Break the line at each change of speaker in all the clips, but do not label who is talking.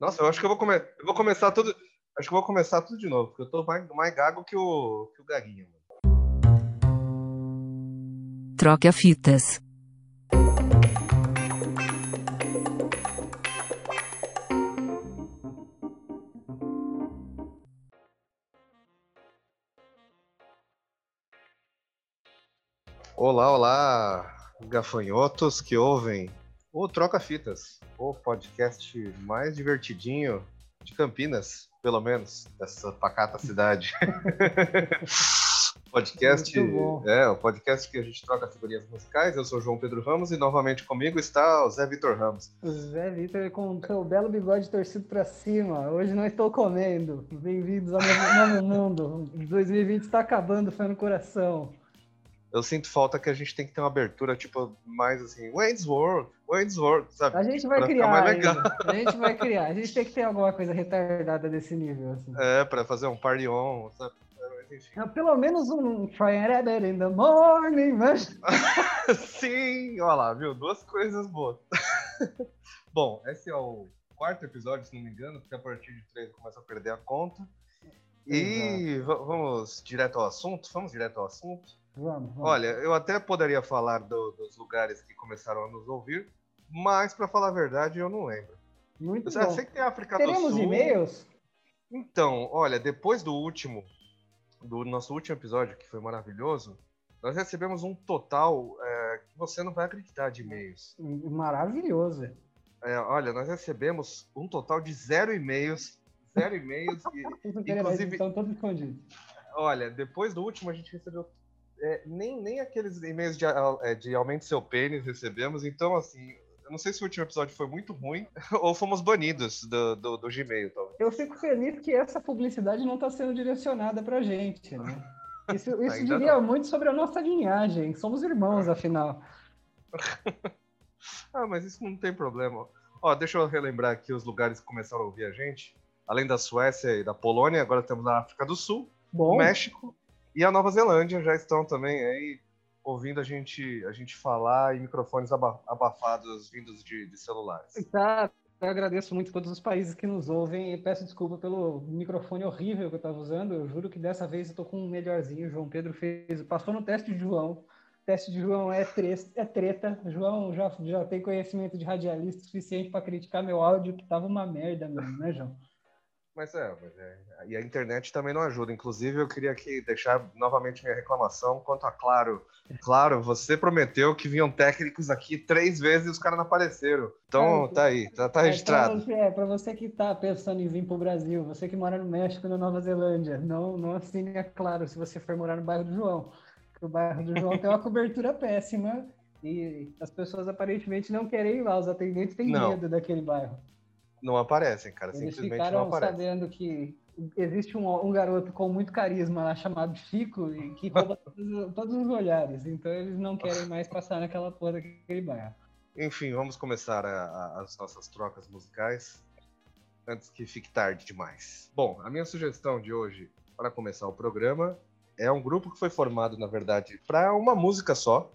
Nossa, eu acho que eu vou, come... eu vou começar tudo. Acho que eu vou começar tudo de novo, porque eu tô mais, mais gago que o, que o Gaguinho.
Troca fitas.
Olá, olá, gafanhotos que ouvem o Troca Fitas, o podcast mais divertidinho de Campinas, pelo menos, dessa pacata cidade. podcast, é, o podcast que a gente troca figurinhas musicais. Eu sou o João Pedro Ramos e novamente comigo está o Zé Vitor Ramos.
O Zé Vitor com o seu belo bigode torcido para cima. Hoje não estou comendo. Bem-vindos ao novo, novo mundo. 2020 está acabando, foi no coração
eu sinto falta que a gente tem que ter uma abertura, tipo, mais assim, Wayne's World, World, sabe?
A gente vai pra criar. A gente vai criar. A gente tem que ter alguma coisa retardada desse nível, assim.
É, pra fazer um party on, sabe?
É, pelo menos um Try and in the morning, mas...
Sim, olha lá, viu? Duas coisas boas. Bom, esse é o quarto episódio, se não me engano, porque a partir de três começa a perder a conta. E vamos direto ao assunto? Vamos direto ao assunto?
Vamos, vamos.
Olha, eu até poderia falar do, dos lugares que começaram a nos ouvir, mas para falar a verdade, eu não lembro.
Muito
eu
bom.
sei que tem a África
Teremos
do Sul.
e-mails?
Então, olha, depois do último, do nosso último episódio, que foi maravilhoso, nós recebemos um total é, que você não vai acreditar de e-mails.
Maravilhoso.
É, olha, nós recebemos um total de zero e-mails. Zero e-mails. e,
inclusive, estão todos escondidos.
Olha, depois do último a gente recebeu é, nem, nem aqueles e-mails de, é, de aumente seu pênis recebemos, então assim, eu não sei se o último episódio foi muito ruim ou fomos banidos do, do, do Gmail, talvez.
Eu fico feliz que essa publicidade não está sendo direcionada pra gente, né? Isso, isso diria não. muito sobre a nossa linhagem. Somos irmãos, afinal.
ah, mas isso não tem problema. Ó, deixa eu relembrar aqui os lugares que começaram a ouvir a gente. Além da Suécia e da Polônia, agora temos a África do Sul,
Bom.
México, e a Nova Zelândia já estão também aí ouvindo a gente, a gente falar em microfones abafados vindos de, de celulares.
Tá, eu agradeço muito todos os países que nos ouvem e peço desculpa pelo microfone horrível que eu estava usando. Eu juro que dessa vez eu estou com um melhorzinho. João Pedro fez, passou no teste de João. O teste de João é, tres, é treta. João já, já tem conhecimento de radialista suficiente para criticar meu áudio, que tava uma merda mesmo, né, João?
Mas é, mas é, e a internet também não ajuda. Inclusive, eu queria aqui deixar novamente minha reclamação quanto a Claro. Claro, você prometeu que vinham técnicos aqui três vezes e os caras não apareceram. Então, é, tá aí, tá, tá registrado.
É, para você, que tá pensando em vir pro Brasil, você que mora no México na Nova Zelândia, não, não assine a Claro se você for morar no bairro do João. Porque o bairro do João tem uma cobertura péssima e as pessoas aparentemente não querem ir lá, os atendentes têm não. medo daquele bairro.
Não aparecem, cara.
Eles
simplesmente não aparecem.
sabendo que existe um, um, garoto com muito carisma lá chamado Chico e que rouba todos, todos, os olhares. Então eles não querem mais passar naquela porra daquele bairro.
Enfim, vamos começar a, a, as nossas trocas musicais antes que fique tarde demais. Bom, a minha sugestão de hoje para começar o programa é um grupo que foi formado, na verdade, para uma música só,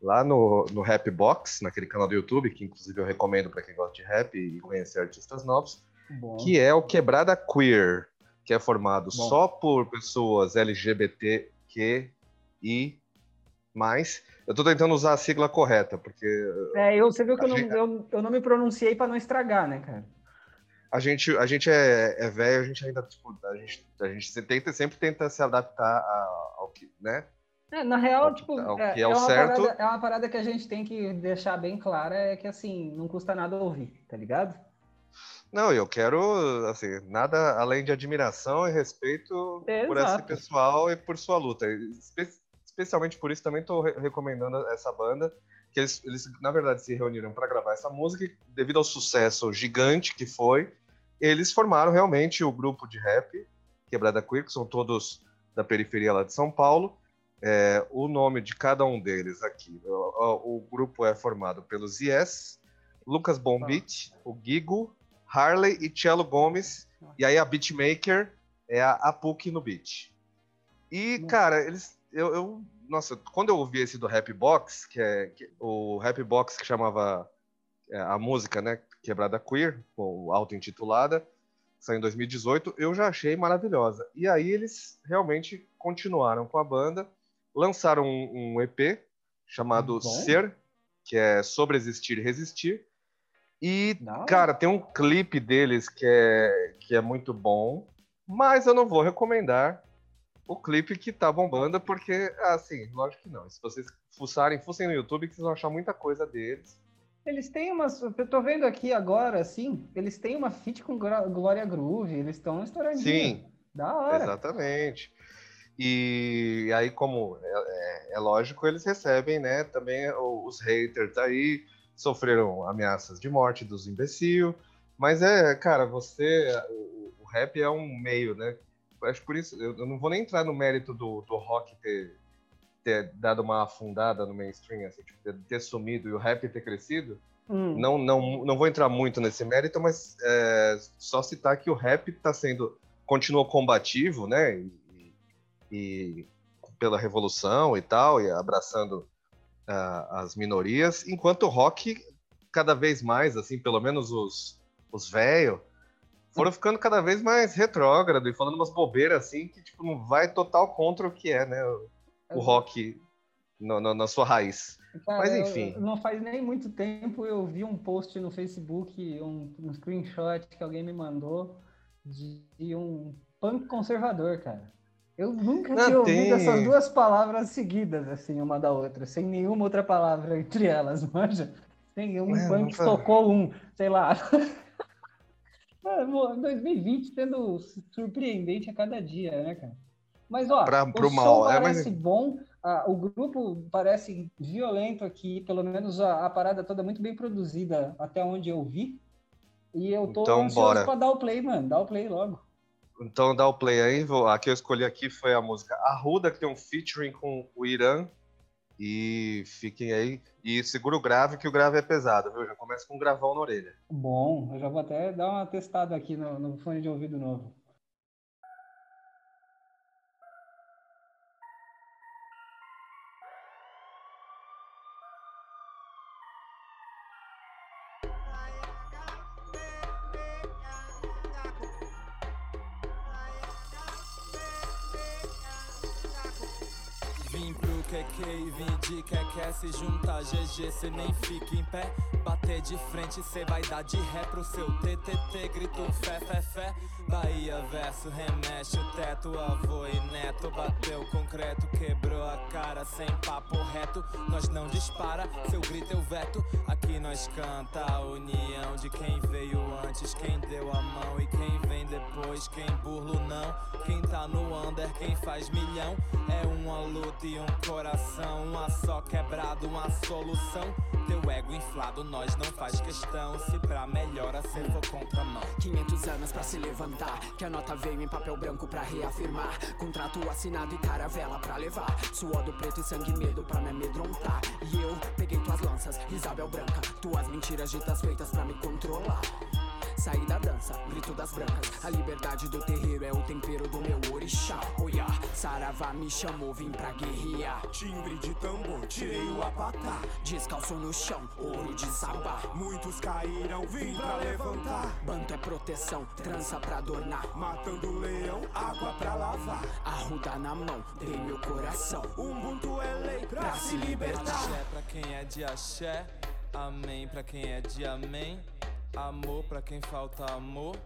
lá no, no Rap Box, naquele canal do YouTube, que inclusive eu recomendo para quem gosta de rap e conhecer artistas novos, Bom. que é o Quebrada Queer, que é formado Bom. só por pessoas LGBTQI+. Eu estou tentando usar a sigla correta, porque...
É, eu, você viu que eu não, eu, eu não me pronunciei para não estragar, né, cara?
a gente, a gente é, é velho, a gente ainda, tipo, a gente, a gente tenta, sempre tenta se adaptar ao que, né?
É, na real, tipo, é, é, é, uma certo... parada, é uma parada que a gente tem que deixar bem clara, é que assim, não custa nada ouvir, tá ligado?
Não, eu quero, assim, nada além de admiração e respeito
Exato.
por esse pessoal e por sua luta. Espe especialmente por isso também estou re recomendando essa banda, que eles, eles na verdade se reuniram para gravar essa música e devido ao sucesso gigante que foi, eles formaram realmente o grupo de rap Quebrada Queer, que são todos da periferia lá de São Paulo, é, o nome de cada um deles aqui. O, o grupo é formado pelos Yes, Lucas Bombit, o Gigo, Harley e Cello Gomes. E aí a beatmaker é a Apuki no beat. E, cara, eles. Eu, eu, nossa, quando eu ouvi esse do Rap Box, que é que, o Rap Box que chamava é, a música, né? Quebrada Queer, auto-intitulada, saiu em 2018, eu já achei maravilhosa. E aí eles realmente continuaram com a banda, lançaram um, um EP chamado Bom. Ser, que é Sobre Existir e Resistir. E, não. cara, tem um clipe deles que é, que é muito bom, mas eu não vou recomendar o clipe que tá bombando, porque, assim, lógico que não. Se vocês fuçarem, fussem no YouTube, que vocês vão achar muita coisa deles.
Eles têm umas. Eu tô vendo aqui agora, assim, eles têm uma feat com Glória Groove, eles estão estouradinhos.
Sim. Da hora. Exatamente. E aí, como é, é, é, lógico, eles recebem, né, também os haters aí, sofreram ameaças de morte dos imbecil. Mas é, cara, você. O, o rap é um meio, né? Acho por isso, eu, eu não vou nem entrar no mérito do, do rock ter ter dado uma afundada no mainstream, assim, tipo, ter, ter sumido e o rap ter crescido. Hum. Não, não, não vou entrar muito nesse mérito, mas é, só citar que o rap está sendo continua combativo, né? E, e, pela revolução e tal, e abraçando uh, as minorias, enquanto o rock cada vez mais, assim, pelo menos os os velhos foram ficando cada vez mais retrógrado e falando umas bobeiras assim que tipo não vai total contra o que é, né? o rock no, no, na sua raiz. Cara, Mas enfim.
Eu, não faz nem muito tempo eu vi um post no Facebook, um, um screenshot que alguém me mandou de, de um punk conservador, cara. Eu nunca não, tinha ouvido essas duas palavras seguidas, assim, uma da outra, sem nenhuma outra palavra entre elas, manja? Sem um é, punk tocou um, sei lá. 2020 sendo surpreendente a cada dia, né, cara? Mas, ó, pra, o mal. parece é, mas... bom, ah, o grupo parece violento aqui, pelo menos a, a, parada toda muito bem produzida, até onde eu vi. E eu tô então, ansioso bora. pra dar o play, mano. Dá o play logo.
Então dá o play aí. A que eu escolhi aqui foi a música Arruda, que tem um featuring com o Irã. E fiquem aí. E segura o grave, que o grave é pesado, viu? Já começa com um gravão na orelha.
Bom, eu já vou até dar uma testada aqui no, no fone de ouvido novo.
Se juntar, GG, cê nem fica em pé. Bater de frente, cê vai dar de ré pro seu TTT. Grito fé, fé, fé. Bahia verso, remexe o teto. Avô e neto bateu concreto, quebrou a cara sem papo reto. Nós não dispara, seu grito eu veto. Aqui nós canta a união de quem veio antes, quem deu a mão e quem vem depois. Quem burlo não, quem tá no under, quem faz milhão. É uma luta e um coração, uma só quebrado, uma solução. Teu ego inflado, nós não faz questão. Se pra melhora, cê for contramão.
500 anos pra se levantar. Que a nota veio em papel branco pra reafirmar. Contrato assinado e caravela pra levar. Suor do preto e sangue medo pra me amedrontar. E eu peguei tuas lanças, Isabel Branca. Tuas mentiras ditas feitas pra me controlar. Saí da dança, grito das brancas. A liberdade do terreiro é o tempero do meu orixá. Oiá, Saravá me chamou, vim pra guerrear.
Timbre de tambor, tirei o apatá.
Descalço no chão, ouro de sabá.
Muitos caíram, vim pra levantar.
Banto é proteção, trança pra adornar.
Matando leão, água pra lavar.
Arruda na mão, dei meu coração.
Um bunto é lei pra, pra se libertar.
Axé pra quem é de axé, amém pra quem é de amém. Amor pra quem falta amor.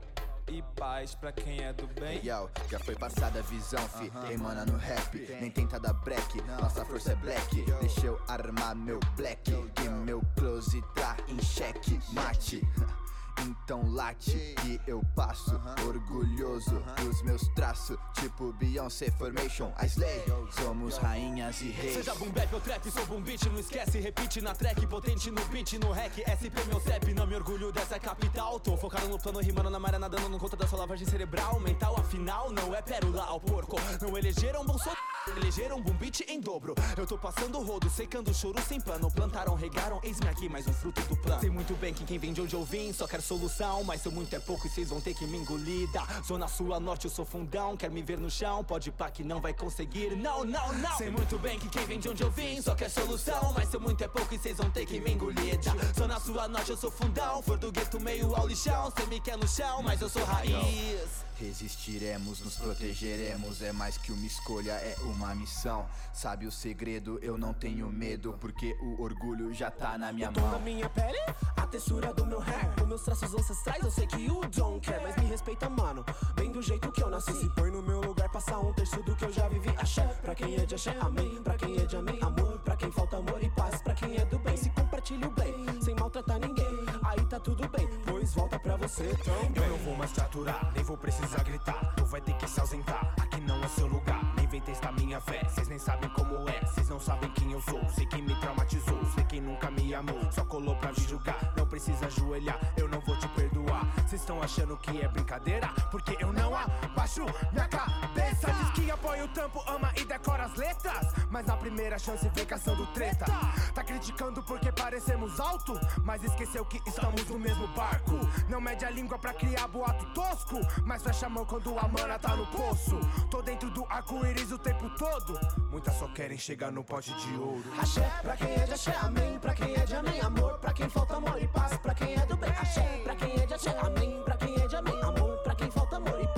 E paz pra quem é do bem.
Yo, já foi passada a visão, fi. Uh -huh. Emana no rap, nem tenta dar break. Nossa força é black. Deixa eu armar meu black. E meu close tá em cheque. Mate. Então late que eu passo Orgulhoso dos meus traços Tipo Beyoncé Formation, I slay. Somos rainhas e reis.
Seja boom bap ou trap, sou boom beat Não esquece, repite na track Potente no beat, no hack SP meu CEP, não me orgulho dessa capital Tô focado no plano, rimando na maré Nadando no conta da sua lavagem cerebral Mental, afinal, não é pérola ao porco Não elegeram Bolsonaro Elegeram um beat em dobro. Eu tô passando rodo, secando choro sem pano. Plantaram, regaram, eis-me aqui, mais um fruto do plano. Sei muito bem que quem vem de onde eu vim só quer solução. Mas seu muito é pouco e vocês vão ter que me engolir. Da zona sul a norte eu sou fundão. Quer me ver no chão? Pode pá que não vai conseguir. Não, não, não. Sei muito bem que quem vem de onde eu vim só quer solução. Mas seu muito é pouco e vocês vão ter que me engolir. Da zona sul a norte eu sou fundão. For do gueto meio ao lixão. Cê me quer no chão, mas eu sou raiz.
Resistiremos, nos protegeremos. É mais que uma escolha, é uma missão. Sabe o segredo? Eu não tenho medo, porque o orgulho já tá na minha
Tô na
mão.
minha pele, a textura do meu hair. Com meus traços ancestrais, eu sei que o John quer. Mas me respeita, mano, bem do jeito que eu nasci. Se põe no meu lugar, passa um terço do que eu já vivi. Axé, pra quem é de axé, amém. Pra quem é de amém, amor. Pra quem falta amor e paz, pra quem é do bem Se compartilha o bem, sem maltratar ninguém Aí tá tudo bem, pois volta pra você também. Eu não vou mais te aturar, nem vou precisar gritar. Tu vai ter que se ausentar, aqui não é seu lugar vem testar minha fé, cês nem sabem como é Cês não sabem quem eu sou, sei quem me traumatizou Sei quem nunca me amou, só colou pra me julgar Não precisa ajoelhar, eu não vou te perdoar. Cês estão achando que é brincadeira? Porque eu não abaixo minha cabeça. Diz que apoia o tampo, ama e decora as letras. Mas na primeira chance vem caçando treta. Tá criticando porque parecemos alto Mas esqueceu que estamos no mesmo barco. Não mede a língua pra criar boato tosco Mas fecha a mão quando a mana tá no poço. Tô dentro do arco-íris o tempo todo. Muitas só querem chegar no pote de ouro. Axé, pra quem é de axé, amém. Pra quem é de amém, amor. Pra quem falta amor e paz Pra quem é do bem, axé. Pra quem é de axé, amém. Pra quem é de amém, amor. Pra quem falta amor e paz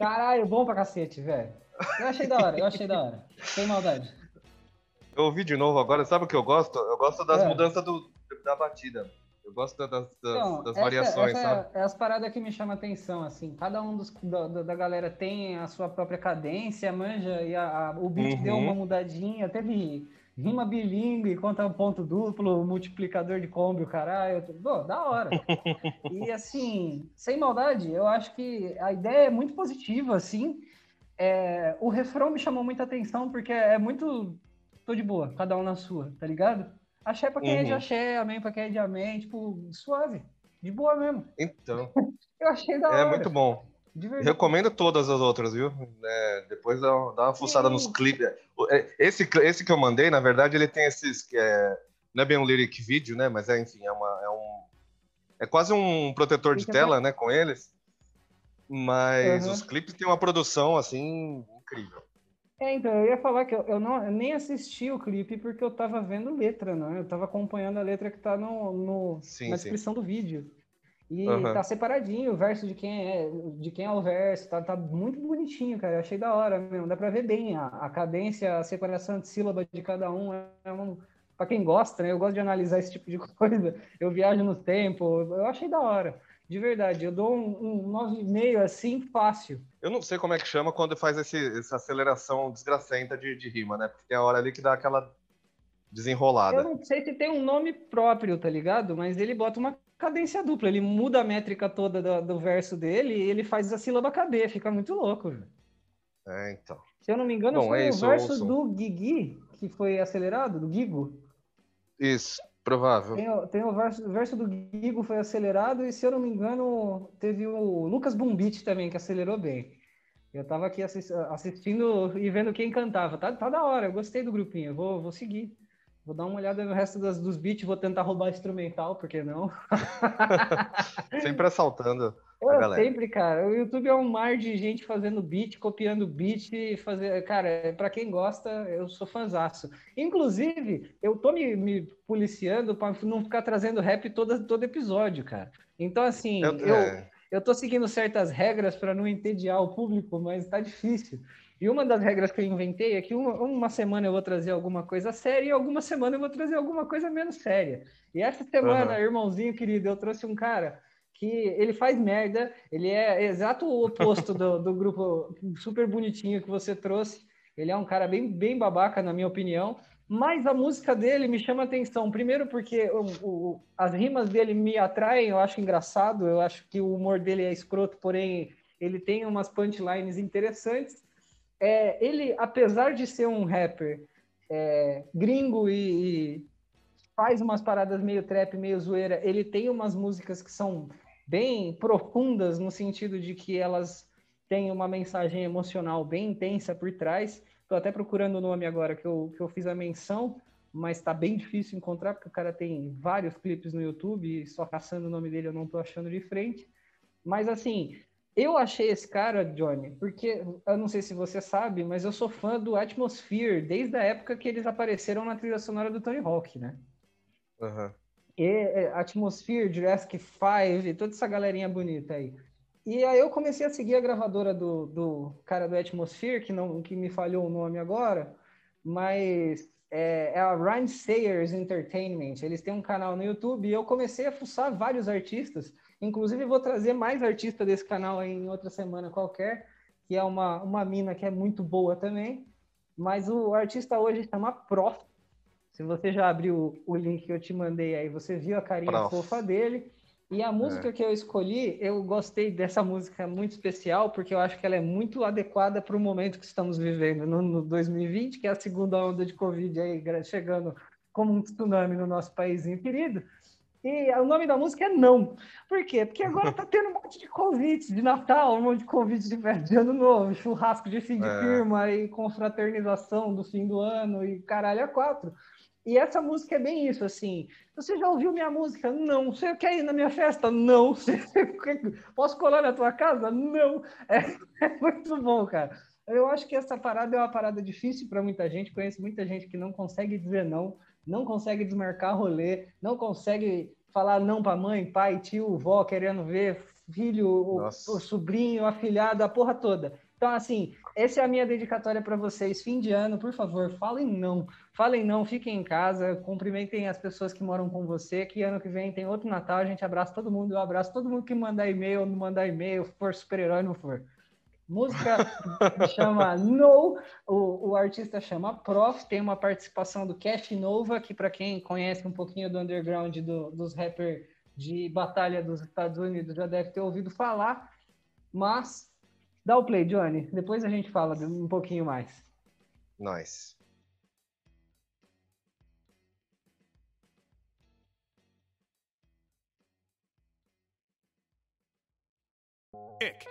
Caralho, bom pra cacete, velho. Eu achei da hora, eu achei da hora. Sem maldade.
Eu ouvi de novo agora, sabe o que eu gosto? Eu gosto das
É.
mudanças do, da batida. Eu gosto da- das, das,
Então,
das
essa-
variações,
essa
sabe?
É as paradas que me chamam a atenção, assim. Cada um dos, da, da- da galera tem a sua própria cadência, manja, e a, a- o beat
Uhum.
deu uma mudadinha, teve rima bilíngue, conta ponto duplo, multiplicador de combo, caralho. Pô, da hora. e assim, sem maldade, eu acho que a ideia é muito positiva, assim. É, o refrão me chamou muita atenção, porque é muito. Tô de boa, cada um na sua, tá ligado? Axé pra quem é de
Uhum.
axé, amém pra quem é de amém, tipo, suave, de boa mesmo.
Então,
Eu achei da hora.
é muito bom. Recomendo todas as outras, viu? É, depois dá, dá uma fuçada
Sim.
nos clipes. É, Esse, esse que eu mandei, na verdade, ele tem esses. Que é, não é bem um lyric video, né? Mas é, enfim, é, uma, é um. É quase um protetor de
Fica
tela, né? Com eles. Mas
Uhum.
os clipes têm uma produção, assim, incrível.
É, então, eu ia falar que eu, eu não, eu nem assisti o clipe porque eu tava vendo letra, né? Eu tava acompanhando a letra que tá no, no-
Sim,
na
sim.
descrição do vídeo. E
Aham.
tá separadinho o verso de quem é, de quem é o verso, tá, tá muito bonitinho, cara. Eu achei da hora mesmo. Dá pra ver bem a, a cadência, a separação de sílaba de cada um. É um, pra quem gosta, né? Eu gosto de analisar esse tipo de coisa. Eu viajo no tempo, eu achei da hora. De verdade, eu dou um, um 9,5 assim, fácil.
Eu não sei como é que chama quando faz esse- essa aceleração desgracenta de, de rima, né? Porque tem a hora ali que dá aquela desenrolada.
Eu não sei se tem um nome próprio, tá ligado? Mas ele bota uma cadência dupla. Ele muda a métrica toda do, do verso dele e ele faz a sílaba caber. Fica muito louco.
É, então.
Se eu não me engano,
Bom,
foi
é
o
isso,
verso
ouçam.
do Guigui que foi acelerado, do Gigo.
Isso, provável.
Tem, o- tem o, verso, o verso do Gigo foi acelerado e, se eu não me engano, teve o Lucas Bumbit também, que acelerou bem. Eu tava aqui assis- assistindo e vendo quem cantava. Tá, tá da hora, eu gostei do grupinho. Eu Vou, vou seguir. Vou dar uma olhada no resto das, dos beats, vou tentar roubar instrumental, por que não?
Sempre assaltando a galera.
sempre, cara. O YouTube é um mar de gente fazendo beat, copiando beat, fazer. Cara, pra quem gosta, eu sou fanzaço. Inclusive, eu tô me, me policiando pra não ficar trazendo rap todo, todo episódio, cara. Então, assim,
Eu-
eu,
é.
eu tô seguindo certas regras para não entediar o público, mas tá difícil. E uma das regras que eu inventei é que uma, uma semana eu vou trazer alguma coisa séria e alguma semana eu vou trazer alguma coisa menos séria. E essa semana,
Aham.
irmãozinho querido, eu trouxe um cara que ele faz merda, ele é exato o oposto do, do grupo super bonitinho que você trouxe. Ele é um cara bem, bem babaca, na minha opinião, Mas a música dele me chama atenção. Primeiro porque o, o, as rimas dele me atraem, eu acho engraçado, eu acho que o humor dele é escroto, porém ele tem umas punchlines interessantes. É, ele, apesar de ser um rapper é, gringo e, e, faz umas paradas meio trap, meio zoeira, ele tem umas músicas que são bem profundas no sentido de que elas têm uma mensagem emocional bem intensa por trás. Estou até procurando o nome agora que eu, que eu fiz a menção, mas está bem difícil encontrar porque o cara tem vários clipes no YouTube e só caçando o nome dele eu não estou achando de frente. Mas assim, eu achei esse cara, Johnny, porque eu não sei se você sabe, mas eu sou fã do Atmosphere desde a época que eles apareceram na trilha sonora do Tony Hawk, né?
Uhum.
E, é, Atmosphere, Jurassic 5, toda essa galerinha bonita aí. E aí eu comecei a seguir a gravadora do, do cara do Atmosphere, que, não, que me falhou o nome agora, mas é, é a Rhyme Sayers Entertainment. Eles têm um canal no YouTube e eu comecei a fuçar vários artistas. Inclusive, vou trazer mais artista desse canal em outra semana qualquer, que é uma, uma mina que é muito boa também. Mas o artista hoje chama Prof. Se você já abriu o link que eu te mandei aí, você viu a carinha Prof. fofa dele. E a música é. que eu escolhi, eu gostei dessa música muito especial, porque eu acho que ela é muito adequada para o momento que estamos vivendo no, no 2020, que é a segunda onda de Covid aí chegando como um tsunami no nosso paísinho querido. E o nome da música é Não. Por quê? Porque agora tá tendo um monte de convites de Natal, um monte de convites de, de Ano Novo, churrasco de fim de é. firma e confraternização do fim do ano e caralho a quatro. E essa música é bem isso, assim. Você já ouviu minha música? Não. Você quer ir na minha festa? Não. Você... Posso colar na tua casa? Não. É, é muito bom, cara. Eu acho que essa parada é uma parada difícil para muita gente. Conheço muita gente que não consegue dizer não não consegue desmarcar rolê, não consegue falar não para mãe, pai, tio, vó, querendo ver filho, o, o, sobrinho, afilhado, a porra toda. Então, assim, essa é a minha dedicatória para vocês. Fim de ano, por favor, falem não. Falem não, fiquem em casa, cumprimentem as pessoas que moram com você, que ano que vem tem outro Natal, a gente abraça todo mundo, eu abraço todo mundo que mandar e-mail, não mandar e-mail, for super-herói, não for. Música chama No, o, o artista chama Prof, tem uma participação do Cash Nova, que para quem conhece um pouquinho do underground do, dos rappers de batalha dos Estados Unidos já deve ter ouvido falar, mas dá o play, Johnny, depois a gente fala um pouquinho mais.
Nice. Ick.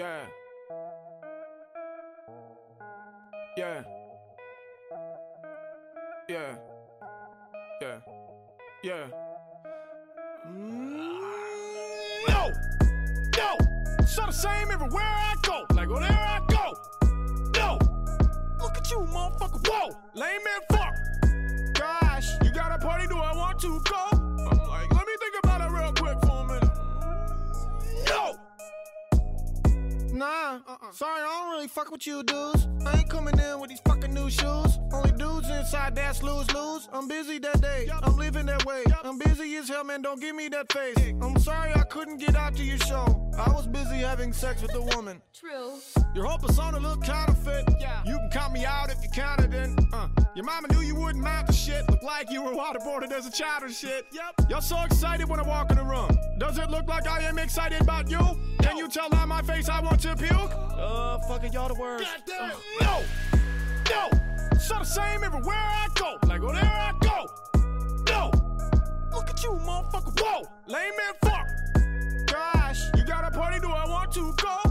Yeah. Yeah. Yeah. Yeah. Yeah. No! No! So the same everywhere I go. Like oh, wherever I go. No! Look at you, motherfucker. Whoa! Lame man fuck. Gosh, you got a party, do I want to go? Nah, uh-uh. sorry, I don't really fuck with you dudes. I ain't coming in with these fucking new shoes. Only dudes inside that's lose lose. I'm busy that day, I'm living that way. I'm busy as hell, man. Don't give me that face. I'm sorry I couldn't get out to your show. I was busy having sex with a woman. True. Your whole persona look counterfeit. Yeah. You can count me out if you counted in. Uh. Your mama knew you wouldn't mount the shit. Look like you were waterboarded as a child and shit. Yep. Y'all so excited when I walk in the room. Does it look like I am excited about you? Can you tell on my face I want to puke? Uh, fucking y'all the worst. Goddamn. Uh. No! No! So the same everywhere I go. Like wherever I go. No! Look at you, motherfucker. Whoa! Lame man fuck. Gosh, you got a party, do I want to go?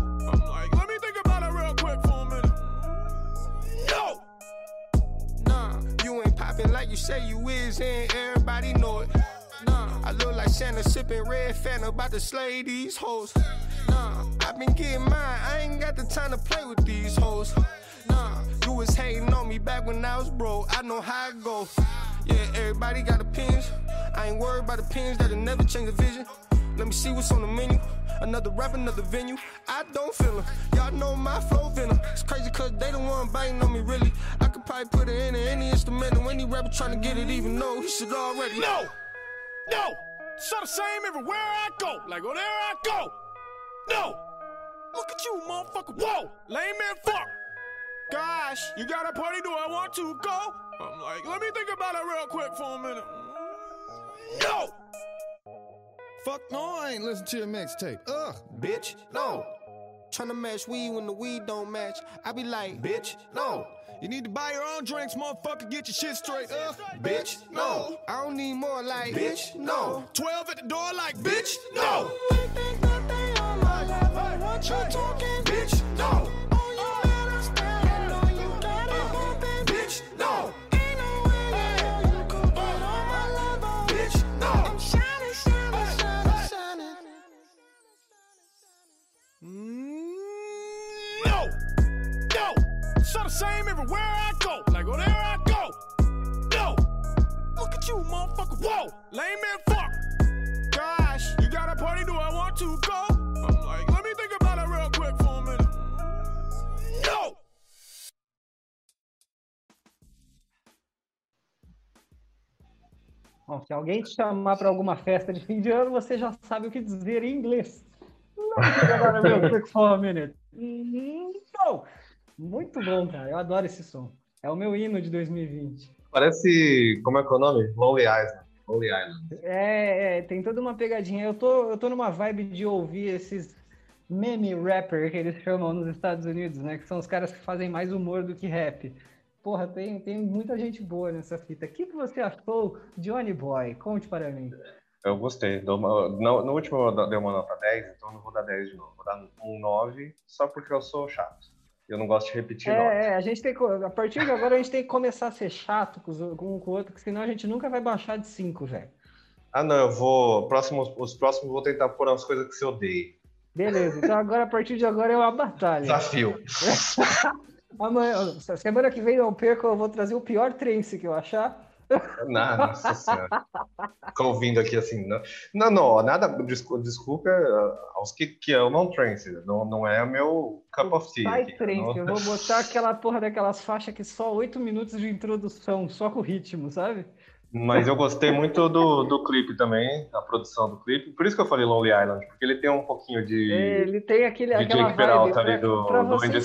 Like
you say you is, and everybody know it. Nah, I look like Santa sipping red Fanta about to slay these hoes. Nah, I been getting mine, I ain't got the time to play with these hoes. Nah, you was hating on me back when I was broke, I know how it go. Yeah, everybody got opinions. I ain't worried about opinions that'll never change the vision. Let me see what's on the menu. Another rap, another venue. I don't feel them. Y'all know my flow venom. It's crazy cause they the one biting on me, really. I could probably put it in any instrumental. Any rapper trying to get it, even though he should already.
No! No! So the same everywhere I go. Like oh, there I go. No! Look at you, motherfucker. Whoa! Lame man fuck.
Gosh, you got a party? Do I want to go? I'm like, let me think about it real quick for a minute. No!
Fuck no, I ain't listen to your mixtape. Ugh, bitch, no.
Tryna match weed when the weed don't match. I be like,
Bitch, no. You need to buy your own drinks, motherfucker. Get your shit straight. Ugh, bitch, no.
I don't need more like,
Bitch, no.
12 at the door like,
Bitch, no.
Bitch, no.
Se alguém te chamar para alguma festa de fim de ano, você já sabe o que dizer em inglês. Não, agora meu quick for a minute. Não. Muito bom, cara. Eu adoro esse som. É o meu hino de 2020.
Parece. Como é que é o nome? Lonely Island. Lonely Island.
É, é, tem toda uma pegadinha. Eu tô, eu tô numa vibe de ouvir esses meme rapper que eles chamam nos Estados Unidos, né? Que são os caras que fazem mais humor do que rap. Porra, tem, tem muita gente boa nessa fita. O que, que você achou, Johnny Boy? Conte para mim.
Eu gostei. Uma- no, no último eu dei uma nota 10, então eu não vou dar 10 de novo. Vou dar um 9, só porque eu sou chato. Eu não gosto de repetir nota.
É, é, a gente tem a partir de agora a gente tem que começar a ser chato com, um com o outro, que senão a gente nunca vai baixar de 5, velho.
Ah, não, eu vou. Próximos, os próximos vou tentar pôr umas coisas que você odeia.
Beleza, então agora a partir de agora é uma batalha.
Desafio.
Amanhã, semana que vem não perca, eu vou trazer o pior trance que eu achar.
Não, nossa senhora. Fico ouvindo aqui assim. Não, não, não nada. descu- Desculpa uh, aos que, que amam trance. Não, não é meu cup of tea.
Sai
aqui,
trance,
não-
eu vou botar aquela porra daquelas faixas que só 8 minutos de introdução, só com ritmo, sabe?
Mas eu gostei muito do, do clipe também, da produção do clipe. Por isso que eu falei Lonely Island, porque ele tem um pouquinho de.
Ele tem aquele,
de
aquela
Jake Peralta
vibe.
ali do-
pra,
do Andy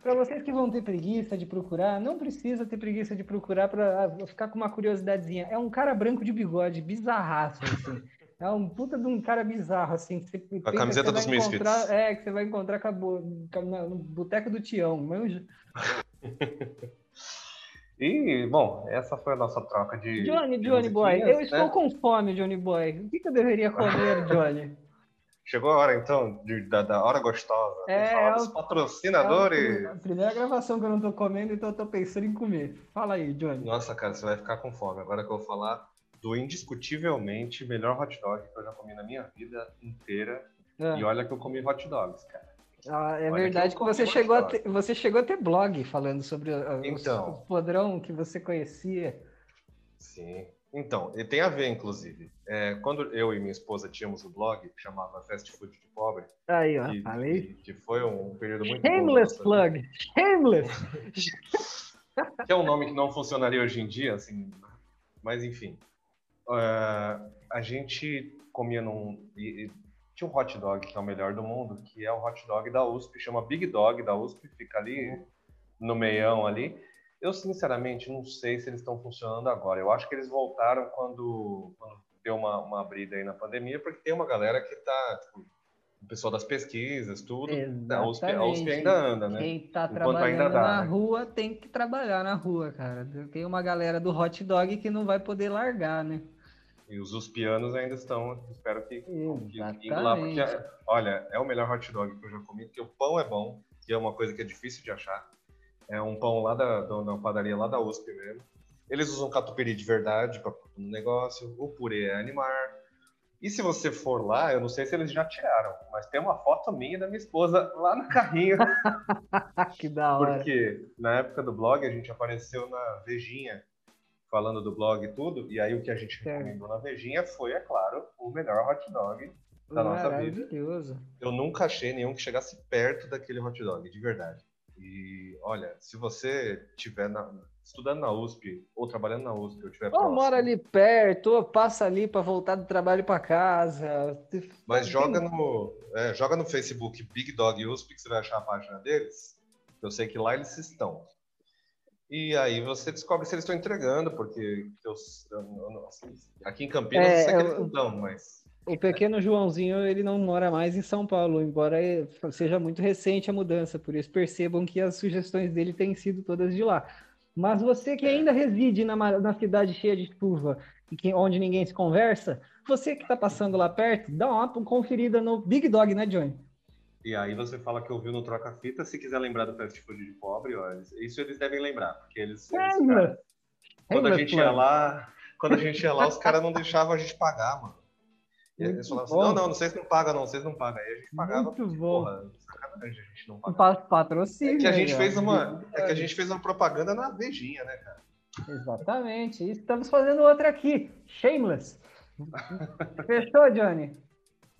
pra vocês que vão ter preguiça de procurar, não precisa ter preguiça de procurar pra ficar com uma curiosidadezinha. É um cara branco de bigode, bizarraço, assim. É um puta de um cara bizarro, assim. Que você que
camiseta dos Misfits.
É, que você vai encontrar com a com a- no boteco do Tião, manja?
E, bom, essa foi a nossa troca de.
Johnny,
de
Johnny Boy, eu estou
né?
com fome, Johnny Boy. O que, que eu deveria comer, Johnny?
Chegou a hora, então, de- da, da hora gostosa.
É,
falar
é
dos patrocinadores.
É a primeira gravação que eu não tô comendo, então eu tô pensando em comer. Fala aí, Johnny.
Nossa, cara, você vai ficar com fome. Agora que eu vou falar do indiscutivelmente melhor hot dog que eu já comi na minha vida inteira.
Ah.
E olha que eu comi hot dogs, cara.
Ah, é
Olha
verdade
que
você chegou, a ter, você chegou a ter blog falando sobre
Então.
os podrão que você conhecia.
Sim. Então, e tem a ver, inclusive. É, quando eu e minha esposa tínhamos o blog que chamava Fast Food de Pobre,
Aí, ó,
que,
falei.
que- que foi um período muito
Shameless plug! Shameless!
que é um nome que não funcionaria hoje em dia, assim, mas enfim. É, a gente comia num. e- e tinha um hot dog que é o melhor do mundo, que é o hot dog da USP, chama Big Dog da USP, fica ali no meião ali. Eu, sinceramente, não sei se eles estão funcionando agora. Eu acho que eles voltaram quando, quando deu uma, uma abrida aí na pandemia, porque tem uma galera que tá, tipo, o pessoal das pesquisas, tudo. A USP, a USP ainda anda, né?
Quem tá
Enquanto
trabalhando
dá,
na
né?
rua tem que trabalhar na rua, cara. Tem uma galera do hot dog que não vai poder largar, né?
E os uspianos ainda estão, espero que, indo lá, porque, olha, é o melhor hot dog que eu já comi, porque o pão é bom, que é uma coisa que é difícil de achar. É um pão lá da, da, da padaria lá da USP mesmo. Eles usam catupiry de verdade para no negócio, o purê é animar. E se você for lá, eu não sei se eles já tiraram, mas tem uma foto minha e da minha esposa lá no carrinho.
que da hora.
Porque na época do blog a gente apareceu na Vejinha falando do blog e tudo, e aí o que a gente recomendou na Vejinha foi, é claro, o melhor hot dog da nossa vida.
Maravilhoso.
Eu nunca achei nenhum que chegasse perto daquele hot dog, de verdade. E olha, se você estiver estudando na USP ou trabalhando na USP ou tiver
Ou
próximo,
mora ali perto, ou passa ali para voltar do trabalho para casa.
mas joga no, é, joga no Facebook Big Dog USP que você vai achar a página deles. Eu sei que lá eles estão. E aí você descobre se eles estão entregando, porque assim, aqui em Campinas
É,
eu sei que
eu-
eles não estão, mas
O pequeno Joãozinho, ele não mora mais em São Paulo, embora seja muito recente a mudança, por isso percebam que as sugestões dele têm sido todas de lá. Mas você que ainda reside na, na cidade cheia de chuva e que, onde ninguém se conversa, você que está passando lá perto, dá uma conferida no Big Dog, né, Johnny?
E aí você fala que ouviu no Troca Fita, se quiser lembrar do fast food de pobre, ó, isso eles devem lembrar, porque eles, eles, cara,
Shameless.
quando a gente ia lá, quando a gente ia lá, os caras não deixavam a gente pagar, mano. E eles falavam assim, não, não, vocês não pagam, não, vocês não pagam. Aí a gente pagava,
Muito bom.
porra, sacanagem, a gente não
Um
paga.
pa- patrocínio.
É que a gente fez uma, é que a gente fez uma propaganda na Vejinha, né, cara?
Exatamente. E estamos fazendo outra aqui, Shameless. Fechou, Johnny?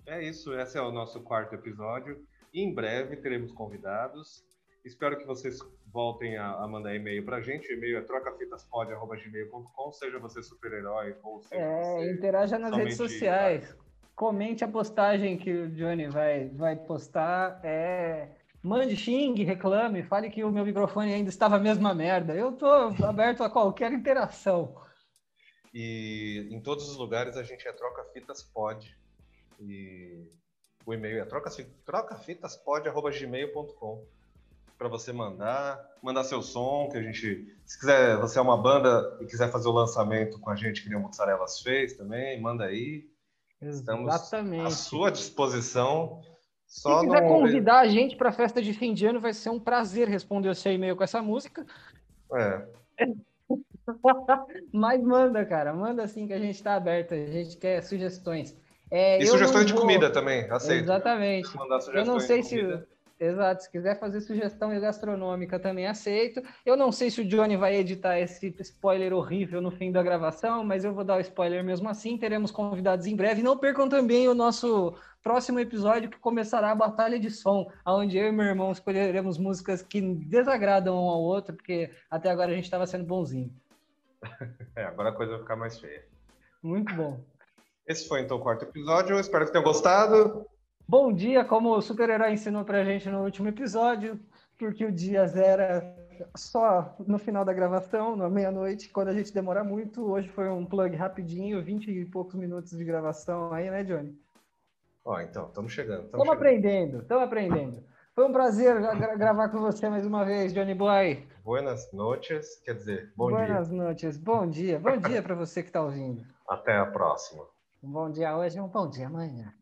É isso, esse é o nosso quarto episódio. Em breve teremos convidados. Espero que vocês voltem a, a mandar e-mail pra gente. O e-mail é trocafitaspod.gmail.com, seja você super-herói ou seja
É, interaja nas redes sociais. Comente a postagem que o Johnny vai, vai postar. É, mande xingue, reclame, fale que o meu microfone ainda estava a mesma merda. Eu tô aberto a qualquer interação.
E em todos os lugares a gente é trocafitaspod. E o e-mail é troca- trocafitaspod.gmail.com para você mandar, mandar seu som, que a gente, se quiser, você é uma banda e quiser fazer o lançamento com a gente, que nem o Mozzarelas fez também, manda aí. Estamos à sua disposição.
Se
Só
quiser
não...
convidar a gente para a festa de fim de ano, vai ser um prazer responder o seu e-mail com essa música.
É,
Mas manda, cara, manda assim que a gente está aberto, a gente quer sugestões. É,
e sugestões de
vou-
comida também, aceito.
Exatamente. Eu não sei se. Exato, se quiser fazer sugestão gastronômica também aceito. Eu não sei se o Johnny vai editar esse spoiler horrível no fim da gravação, mas eu vou dar o spoiler mesmo assim. Teremos convidados em breve. Não percam também o nosso próximo episódio que começará a Batalha de Som, onde eu e meu irmão escolheremos músicas que desagradam um ao outro, porque até agora a gente estava sendo bonzinho.
É, agora a coisa vai ficar mais feia.
Muito bom.
Esse foi então o quarto episódio. Espero que tenham gostado.
Bom dia, como o super-herói ensinou pra gente no último episódio, porque o dia era só no final da gravação, na meia-noite, quando a gente demora muito. Hoje foi um plug rapidinho, 20 e poucos minutos de gravação aí, né, Johnny?
Ó, então, estamos chegando.
Estamos aprendendo, estamos aprendendo. Foi um prazer gra- gravar com você mais uma vez, Johnny Boy.
Buenas noches, quer dizer, bom
Buenas
dia.
noites, bom dia, bom dia para você que está ouvindo.
Até a próxima.
Um bom dia hoje e um bom dia amanhã.